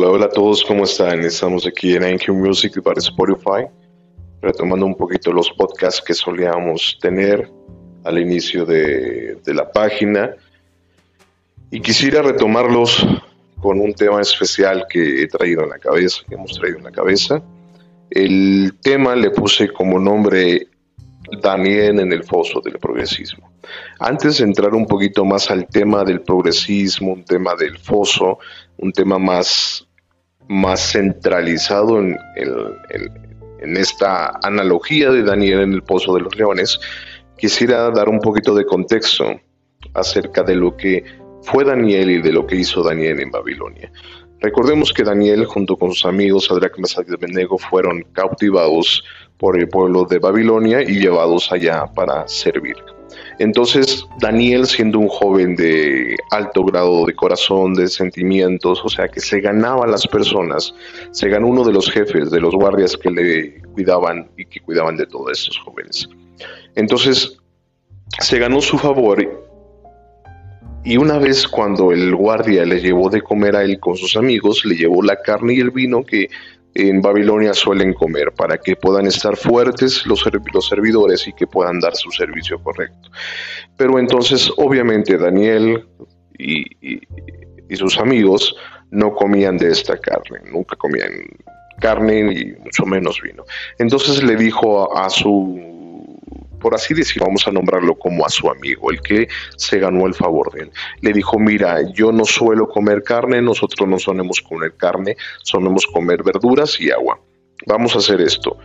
Hola, hola a todos, ¿cómo están? Estamos aquí en Anchor Music para Spotify, retomando un poquito los podcasts que solíamos tener al inicio de, de la página. Y quisiera retomarlos con un tema especial que he traído en la cabeza, que hemos traído en la cabeza. El tema le puse como nombre Daniel en el foso del progresismo. Antes de entrar un poquito más al tema del progresismo, un tema del foso, un tema más, más centralizado en, esta analogía de Daniel en el pozo de los leones, quisiera dar un poquito de contexto acerca de lo que fue Daniel y de lo que hizo Daniel en Babilonia. Recordemos que Daniel, junto con sus amigos Sadrach, Mesach y Abednego, fueron cautivados por el pueblo de Babilonia y llevados allá para servir. Entonces, Daniel, siendo un joven de alto grado de corazón, de sentimientos, o sea, que se ganaba a las personas, se ganó uno de los jefes, de los guardias que le cuidaban y que cuidaban de todos estos jóvenes. Entonces, se ganó su favor y una vez cuando el guardia le llevó de comer a él con sus amigos, le llevó la carne y el vino que en Babilonia suelen comer para que puedan estar fuertes los, los servidores y que puedan dar su servicio correcto. Pero entonces, obviamente, Daniel y, y sus amigos no comían de esta carne, nunca comían carne y mucho menos vino. Entonces le dijo a su por así decirlo, vamos a nombrarlo como a su amigo, el que se ganó el favor de él. Le dijo, mira, yo no suelo comer carne, nosotros no solemos comer carne, solemos comer verduras y agua. Vamos a hacer esto.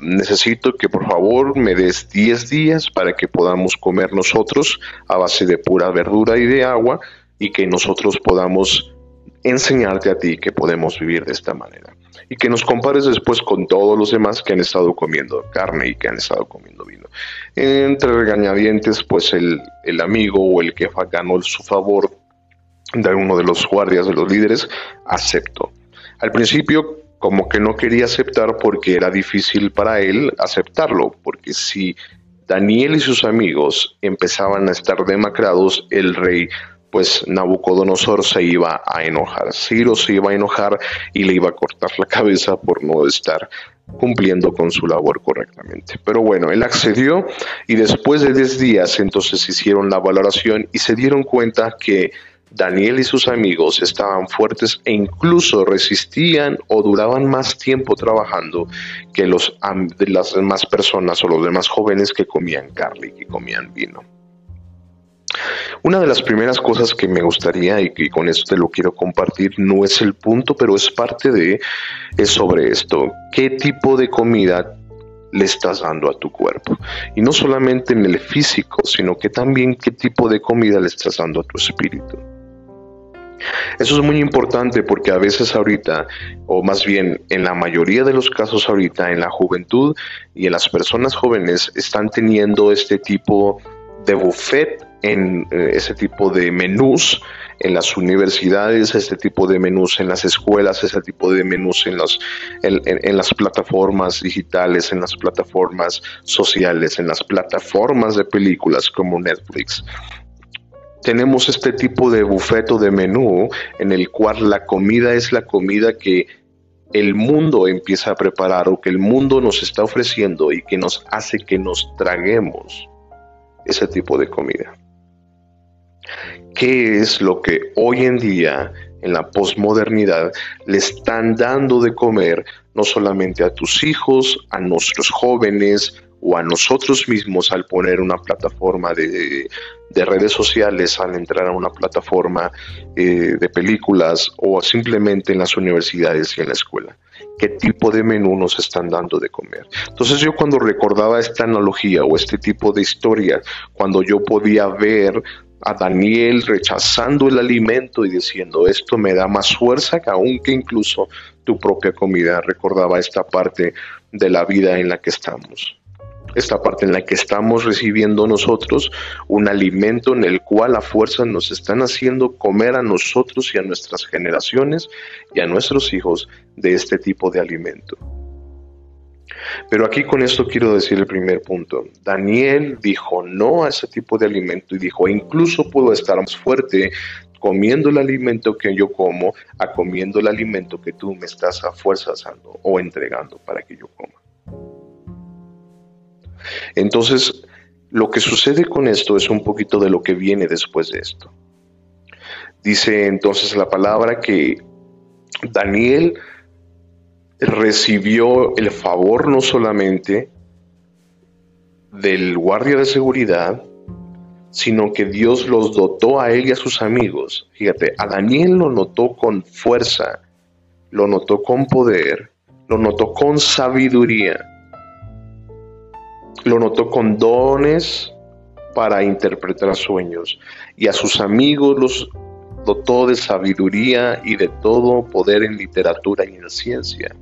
Necesito que por favor me des 10 días para que podamos comer nosotros a base de pura verdura y de agua y que nosotros podamos enseñarte a ti que podemos vivir de esta manera y que nos compares después con todos los demás que han estado comiendo carne y que han estado comiendo vino. Entre regañadientes, pues el, amigo o el que ganó su favor de uno de los guardias, de los líderes, aceptó. Al principio como que no quería aceptar porque era difícil para él aceptarlo, porque si Daniel y sus amigos empezaban a estar demacrados, el rey pues Nabucodonosor se iba a enojar, Ciro se iba a enojar y le iba a cortar la cabeza por no estar cumpliendo con su labor correctamente. Pero bueno, él accedió y después de 10 días entonces hicieron la valoración y se dieron cuenta que Daniel y sus amigos estaban fuertes e incluso resistían o duraban más tiempo trabajando que los, las demás personas o los demás jóvenes que comían carne y que comían vino. Una de las primeras cosas que me gustaría y que con esto te lo quiero compartir no es el punto, pero es parte de, es sobre esto. ¿Qué tipo de comida le estás dando a tu cuerpo? Y no solamente en el físico, sino que también qué tipo de comida le estás dando a tu espíritu. Eso es muy importante porque a veces ahorita, o más bien en la mayoría de los casos ahorita, en la juventud y en las personas jóvenes están teniendo este tipo de buffet en eh, ese tipo de menús en las universidades, este tipo de menús en las escuelas, ese tipo de menús en, los, en, las plataformas digitales, en las plataformas sociales, en las plataformas de películas como Netflix. Tenemos este tipo de bufeto de menú en el cual la comida es la comida que el mundo empieza a preparar o que el mundo nos está ofreciendo y que nos hace que nos traguemos ese tipo de comida. ¿Qué es lo que hoy en día, en la posmodernidad, le están dando de comer no solamente a tus hijos, a nuestros jóvenes o a nosotros mismos al poner una plataforma de, redes sociales, al entrar a una plataforma eh, de películas o simplemente en las universidades y en la escuela? Qué tipo de menú nos están dando de comer. Entonces yo cuando recordaba esta analogía o este tipo de historia, cuando yo podía ver a Daniel rechazando el alimento y diciendo esto me da más fuerza que aún que incluso tu propia comida, recordaba esta parte de la vida en la que estamos esta parte en la que estamos recibiendo nosotros un alimento en el cual a fuerza nos están haciendo comer a nosotros y a nuestras generaciones y a nuestros hijos de este tipo de alimento. Pero aquí con esto quiero decir el primer punto. Daniel dijo no a ese tipo de alimento y dijo, incluso puedo estar más fuerte comiendo el alimento que yo como a comiendo el alimento que tú me estás a fuerzas dando o entregando para que yo coma. Entonces, lo que sucede con esto es un poquito de lo que viene después de esto. Dice entonces la palabra que Daniel recibió el favor no solamente del guardia de seguridad, sino que Dios los dotó a él y a sus amigos. Fíjate, a Daniel lo notó con fuerza, lo notó con poder, lo notó con sabiduría, lo notó con dones para interpretar sueños y a sus amigos los dotó de sabiduría y de todo poder en literatura y en ciencia.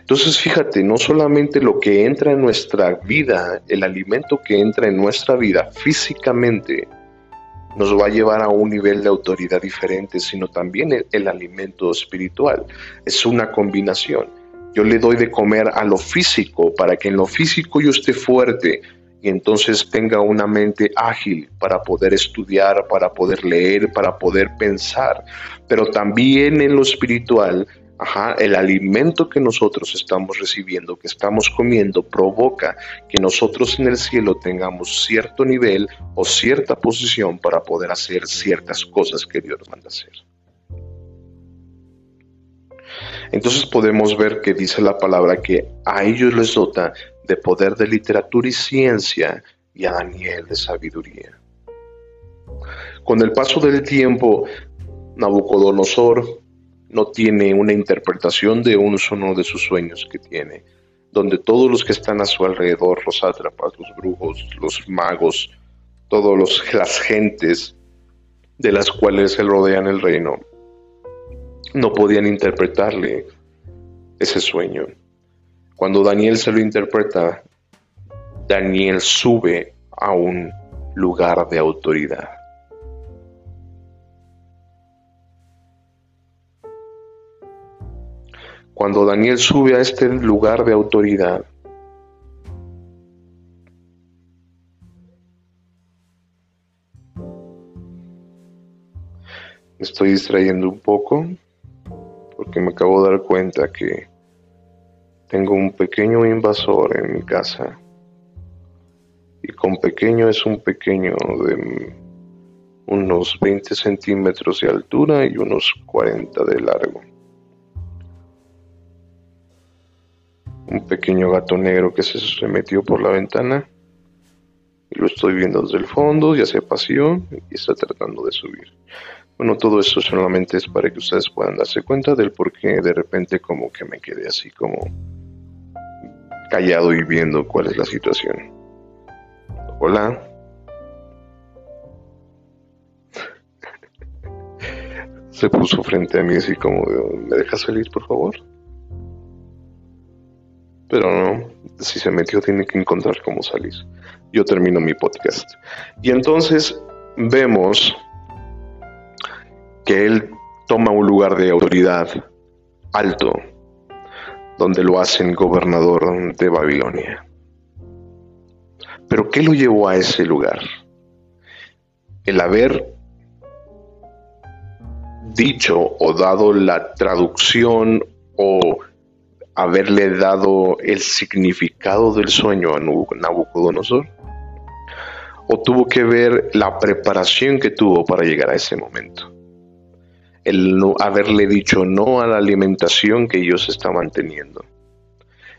Entonces fíjate, no solamente lo que entra en nuestra vida, el alimento que entra en nuestra vida físicamente, nos va a llevar a un nivel de autoridad diferente, sino también el, el, alimento espiritual. Es una combinación. Yo le doy de comer a lo físico para que en lo físico yo esté fuerte y entonces tenga una mente ágil para poder estudiar, para poder leer, para poder pensar. Pero también en lo espiritual el alimento que nosotros estamos recibiendo, que estamos comiendo, provoca que nosotros en el cielo tengamos cierto nivel o cierta posición para poder hacer ciertas cosas que Dios manda hacer. Entonces podemos ver que dice la palabra que a ellos les dota de poder de literatura y ciencia y a Daniel de sabiduría. Con el paso del tiempo, Nabucodonosor no tiene una interpretación de uno solo de sus sueños que tiene, donde todos los que están a su alrededor, los sátrapas, los brujos, los magos, todas las gentes de las cuales se rodean el reino, no podían interpretarle ese sueño. Cuando Daniel se lo interpreta, Daniel sube a un lugar de autoridad. Cuando Daniel sube a este lugar de autoridad, estoy distrayendo un poco porque me acabo de dar cuenta que tengo un pequeño invasor en mi casa. Y con pequeño es un pequeño de unos 20 centímetros de altura y unos 40 de largo. un pequeño gato negro que se, metió por la ventana. Y lo estoy viendo desde el fondo, ya se paseó y está tratando de subir. Bueno, todo esto solamente es para que ustedes puedan darse cuenta del por qué de repente como que me quedé así como callado y viendo cuál es la situación. Hola. Se puso frente a mí así como, ¿me dejas salir por favor? Pero no, si se metió tiene que encontrar cómo salir. Yo termino mi podcast. Y entonces vemos que él toma un lugar de autoridad alto, donde lo hacen gobernador de Babilonia. Pero ¿qué lo llevó a ese lugar? El haber dicho o dado la traducción o haberle dado el significado del sueño a Nabucodonosor? ¿O tuvo que ver la preparación que tuvo para llegar a ese momento? El no haberle dicho no a la alimentación que ellos estaban teniendo.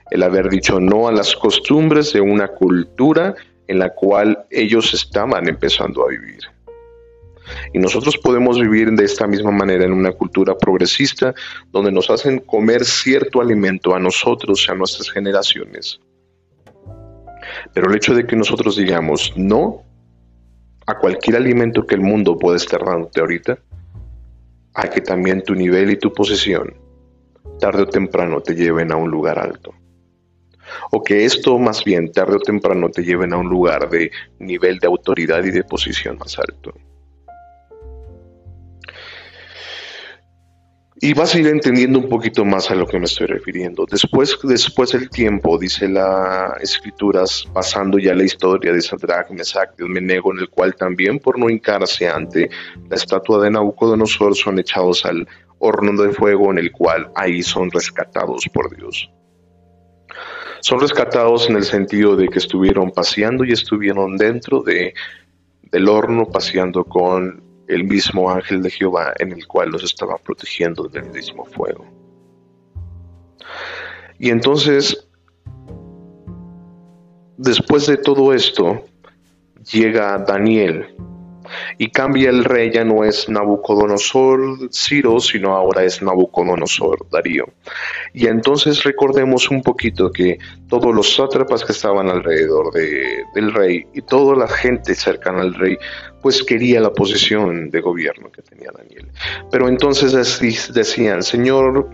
El haber dicho no a las costumbres de una cultura en la cual ellos estaban empezando a vivir. Y nosotros podemos vivir de esta misma manera en una cultura progresista donde nos hacen comer cierto alimento a nosotros a nuestras generaciones. Pero el hecho de que nosotros digamos no a cualquier alimento que el mundo pueda estar dándote ahorita, hay que también tu nivel y tu posición, tarde o temprano, te lleven a un lugar alto. O que esto más bien, tarde o temprano, te lleven a un lugar de nivel de autoridad y de posición más alto. Y vas a ir entendiendo un poquito más a lo que me estoy refiriendo. Después, después del tiempo, dice las escrituras, pasando ya la historia de Sadrach, Mesach y Menego, en el cual también por no hincarse ante la estatua de Nabucodonosor son echados al horno de fuego en el cual ahí son rescatados por Dios. Son rescatados en el sentido de que estuvieron paseando y estuvieron dentro de, del horno paseando con el mismo ángel de Jehová en el cual los estaba protegiendo del mismo fuego. Y entonces, después de todo esto, llega Daniel y cambia el rey, ya no es Nabucodonosor Ciro, sino ahora es Nabucodonosor Darío. Y entonces recordemos un poquito que todos los sátrapas que estaban alrededor del rey y toda la gente cercana al rey, pues quería la posición de gobierno que tenía Daniel. Pero entonces decían, Señor,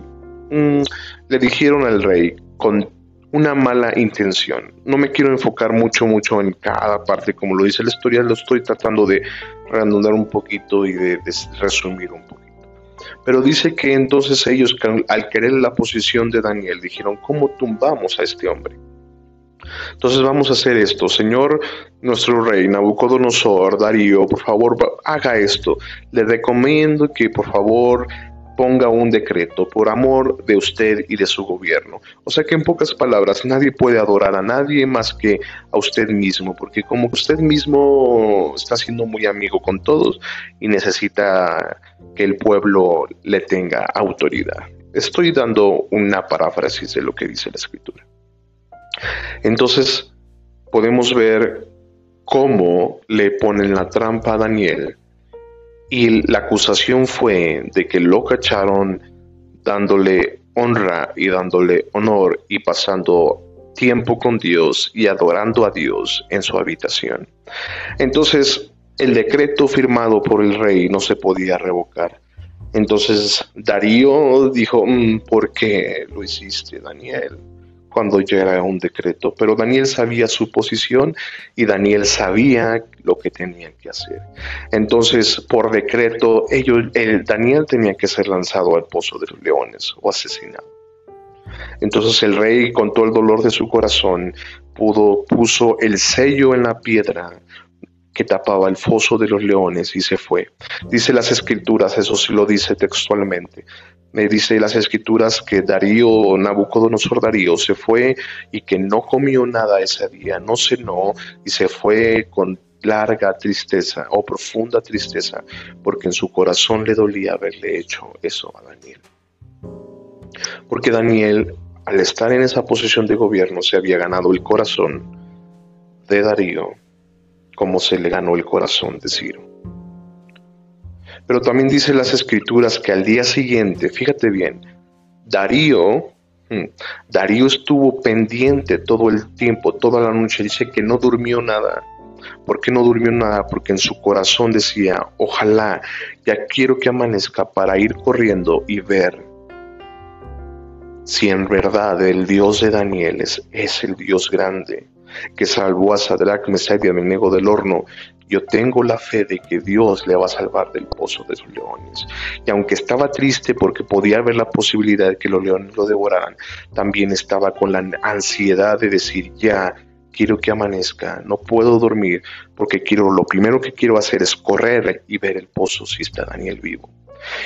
mm", le dijeron al rey con una mala intención. No me quiero enfocar mucho, mucho en cada parte, como lo dice la historia, lo estoy tratando de redondar un poquito y de, resumir un poquito. Pero dice que entonces ellos, al querer la posición de Daniel, dijeron, ¿cómo tumbamos a este hombre? Entonces vamos a hacer esto, Señor, nuestro rey Nabucodonosor, Darío, por favor, haga esto. Le recomiendo que por favor ponga un decreto por amor de usted y de su gobierno. O sea que en pocas palabras, nadie puede adorar a nadie más que a usted mismo, porque como usted mismo está siendo muy amigo con todos y necesita que el pueblo le tenga autoridad. Estoy dando una paráfrasis de lo que dice la escritura. Entonces, podemos ver cómo le ponen la trampa a Daniel y la acusación fue de que lo cacharon dándole honra y dándole honor y pasando tiempo con Dios y adorando a Dios en su habitación. Entonces, el decreto firmado por el rey no se podía revocar. Entonces Darío dijo, mm, ¿por qué lo hiciste, Daniel? Cuando ya era un decreto, pero Daniel sabía su posición y Daniel sabía lo que tenía que hacer. Entonces, por decreto, ellos, el Daniel tenía que ser lanzado al pozo de los leones o asesinado. Entonces el rey, con todo el dolor de su corazón, puso el sello en la piedra que tapaba el foso de los leones y se fue. Dice las escrituras, eso sí lo dice textualmente. Me dice las escrituras que Darío, Nabucodonosor Darío, se fue y que no comió nada ese día, no cenó y se fue con larga tristeza o profunda tristeza, porque en su corazón le dolía haberle hecho eso a Daniel. Porque Daniel, al estar en esa posición de gobierno, se había ganado el corazón de Darío como se le ganó el corazón de Ciro. Pero también dice las escrituras que al día siguiente, fíjate bien, Darío, hmm, Darío estuvo pendiente todo el tiempo, toda la noche, dice que no durmió nada. ¿Por qué no durmió nada? Porque en su corazón decía, ojalá, ya quiero que amanezca para ir corriendo y ver si en verdad el Dios de Daniel es el Dios grande que salvó a Sadrach, Mesach y Abednego del horno, yo tengo la fe de que Dios le va a salvar del pozo de los leones. Y aunque estaba triste porque podía haber la posibilidad de que los leones lo devoraran, también estaba con la ansiedad de decir, ya, quiero que amanezca, no puedo dormir porque quiero, lo primero que quiero hacer es correr y ver el pozo si está Daniel vivo.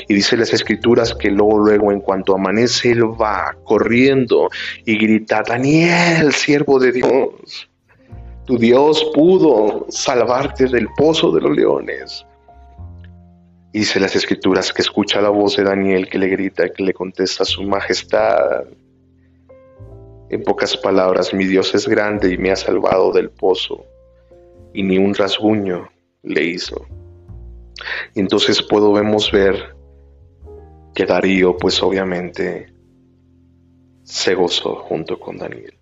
Y dice las escrituras que luego, luego, en cuanto amanece, él va corriendo y grita, Daniel, siervo de Dios, tu Dios pudo salvarte del pozo de los leones. Dice las escrituras que escucha la voz de Daniel que le grita, que le contesta su majestad. En pocas palabras, mi Dios es grande y me ha salvado del pozo, y ni un rasguño le hizo. Entonces podemos ver que Darío, pues obviamente, se gozó junto con Daniel.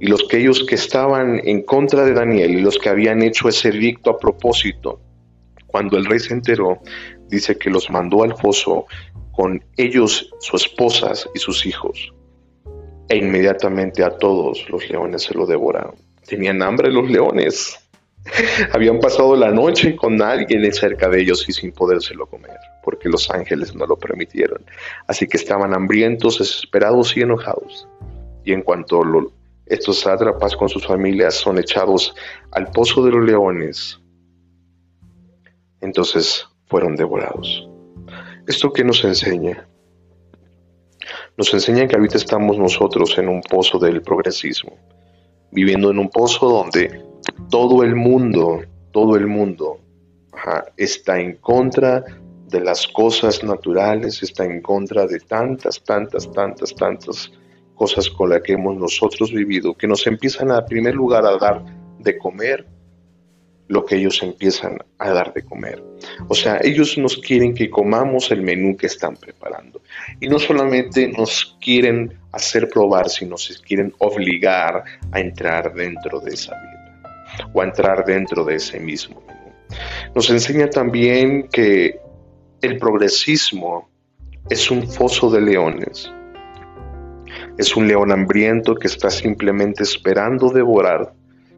Y los que ellos que estaban en contra de Daniel y los que habían hecho ese dicto a propósito, cuando el rey se enteró, dice que los mandó al foso con ellos, sus esposas y sus hijos. E inmediatamente a todos los leones se lo devoraron. Tenían hambre los leones. Habían pasado la noche con alguien cerca de ellos y sin podérselo comer, porque los ángeles no lo permitieron. Así que estaban hambrientos, desesperados y enojados. Y en cuanto estos sátrapas con sus familias son echados al pozo de los leones, entonces fueron devorados. ¿Esto qué nos enseña? Nos enseña que ahorita estamos nosotros en un pozo del progresismo, viviendo en un pozo donde todo el mundo, todo el mundo está en contra de las cosas naturales, está en contra de tantas, tantas, tantas, tantas cosas con las que hemos nosotros vivido, que nos empiezan a, en primer lugar a dar de comer lo que ellos empiezan a dar de comer. O sea, ellos nos quieren que comamos el menú que están preparando. Y no solamente nos quieren hacer probar, sino se quieren obligar a entrar dentro de esa vida o a entrar dentro de ese mismo. Nos enseña también que el progresismo es un foso de leones. Es un león hambriento que está simplemente esperando devorar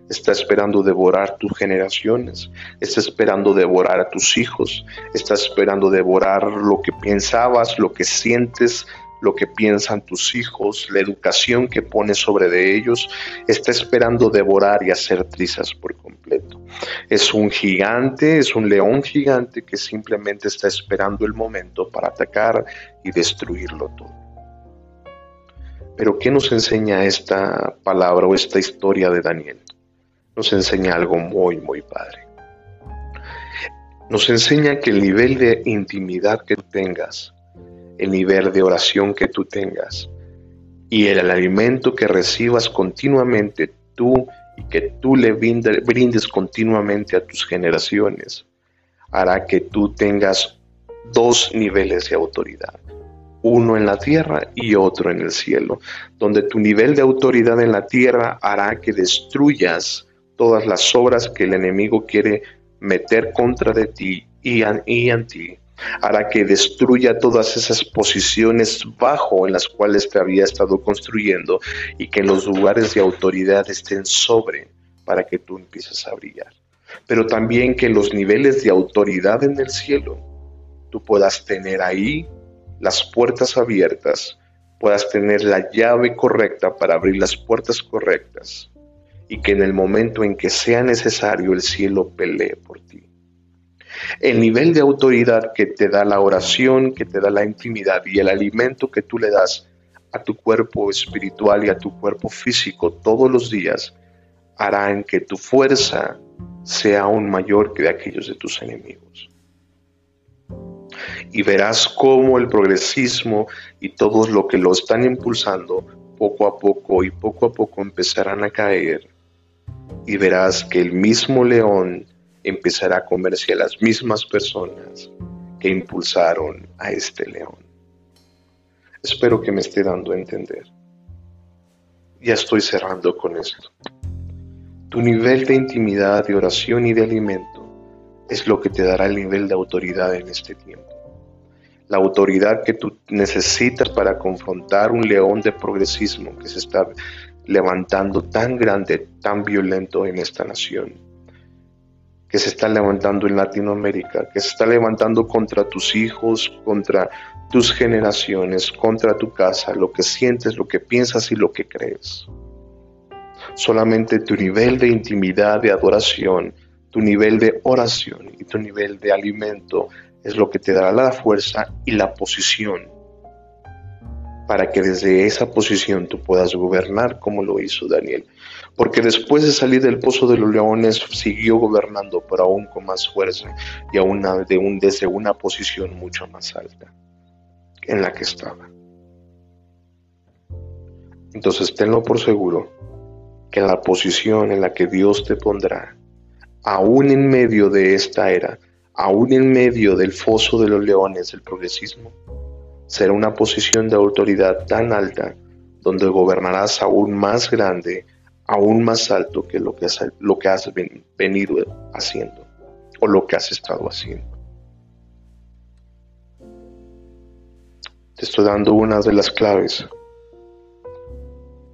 está esperando devorar tus generaciones, está esperando devorar a tus hijos, está esperando devorar lo que pensabas, lo que sientes, lo que piensan tus hijos, la educación que pones sobre de ellos, está esperando devorar y hacer trizas por completo. Es un gigante, es un león gigante que simplemente está esperando el momento para atacar y destruirlo todo. Pero ¿qué nos enseña esta palabra o esta historia de Daniel? nos enseña algo muy, muy padre. Nos enseña que el nivel de intimidad que tengas, el nivel de oración que tú tengas y el, alimento que recibas continuamente tú y que tú le brindes continuamente a tus generaciones, hará que tú tengas dos niveles de autoridad, uno en la tierra y otro en el cielo, donde tu nivel de autoridad en la tierra hará que destruyas todas las obras que el enemigo quiere meter contra de ti y, en ti. Hará que destruya todas esas posiciones bajo en las cuales te había estado construyendo y que los lugares de autoridad estén sobre para que tú empieces a brillar. Pero también que los niveles de autoridad en el cielo tú puedas tener ahí las puertas abiertas, puedas tener la llave correcta para abrir las puertas correctas y que en el momento en que sea necesario el cielo pelee por ti. El nivel de autoridad que te da la oración, que te da la intimidad y el alimento que tú le das a tu cuerpo espiritual y a tu cuerpo físico todos los días harán que tu fuerza sea aún mayor que de aquellos de tus enemigos. Y verás cómo el progresismo y todos lo que lo están impulsando poco a poco y poco a poco empezarán a caer y verás que el mismo león empezará a comerse a las mismas personas que impulsaron a este león. Espero que me esté dando a entender. Ya estoy cerrando con esto. Tu nivel de intimidad, de oración y de alimento es lo que te dará el nivel de autoridad en este tiempo. La autoridad que tú necesitas para confrontar un león de progresismo que se está levantando tan grande, tan violento en esta nación, que se está levantando en Latinoamérica, que se está levantando contra tus hijos, contra tus generaciones, contra tu casa, lo que sientes, lo que piensas y lo que crees. Solamente tu nivel de intimidad, de adoración, tu nivel de oración y tu nivel de alimento es lo que te dará la fuerza y la posición para que desde esa posición tú puedas gobernar como lo hizo Daniel. Porque después de salir del pozo de los leones siguió gobernando, pero aún con más fuerza y aún de desde una posición mucho más alta en la que estaba. Entonces tenlo por seguro que la posición en la que Dios te pondrá, aún en medio de esta era, aún en medio del foso de los leones del progresismo, será una posición de autoridad tan alta donde gobernarás aún más grande, aún más alto que lo que has, venido haciendo o lo que has estado haciendo. Te estoy dando una de las claves,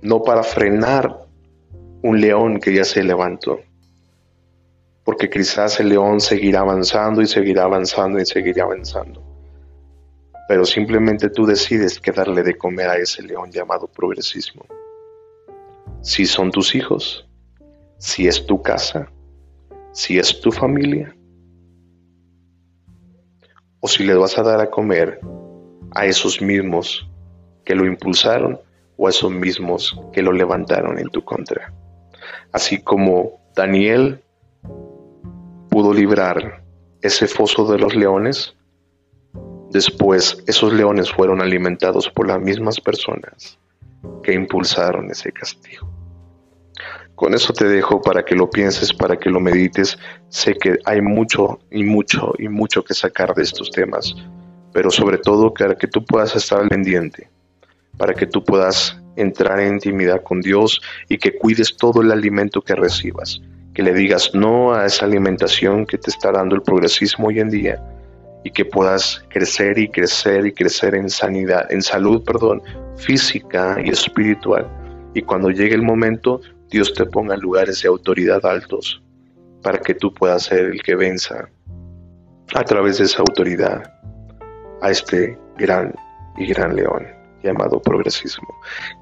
no para frenar un león que ya se levantó, porque quizás el león seguirá avanzando y seguirá avanzando y seguirá avanzando. Pero simplemente tú decides qué darle de comer a ese león llamado progresismo. Si son tus hijos, si es tu casa, si es tu familia, o si le vas a dar a comer a esos mismos que lo impulsaron o a esos mismos que lo levantaron en tu contra. Así como Daniel pudo librar ese foso de los leones, después esos leones fueron alimentados por las mismas personas que impulsaron ese castigo. Con eso te dejo para que lo pienses, para que lo medites. Sé que hay mucho y mucho y mucho que sacar de estos temas, pero sobre todo para que tú puedas estar pendiente, para que tú puedas entrar en intimidad con Dios y que cuides todo el alimento que recibas, que le digas no a esa alimentación que te está dando el progresismo hoy en día y que puedas crecer y crecer y crecer en sanidad, en salud, perdón, física y espiritual. Y cuando llegue el momento, Dios te ponga lugares de autoridad altos para que tú puedas ser el que venza a través de esa autoridad a este gran y gran león llamado progresismo.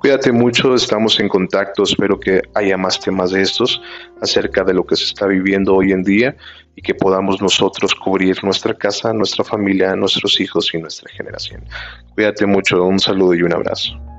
Cuídate mucho, estamos en contacto, espero que haya más temas de estos acerca de lo que se está viviendo hoy en día y que podamos nosotros cubrir nuestra casa, nuestra familia, nuestros hijos y nuestra generación. Cuídate mucho, un saludo y un abrazo.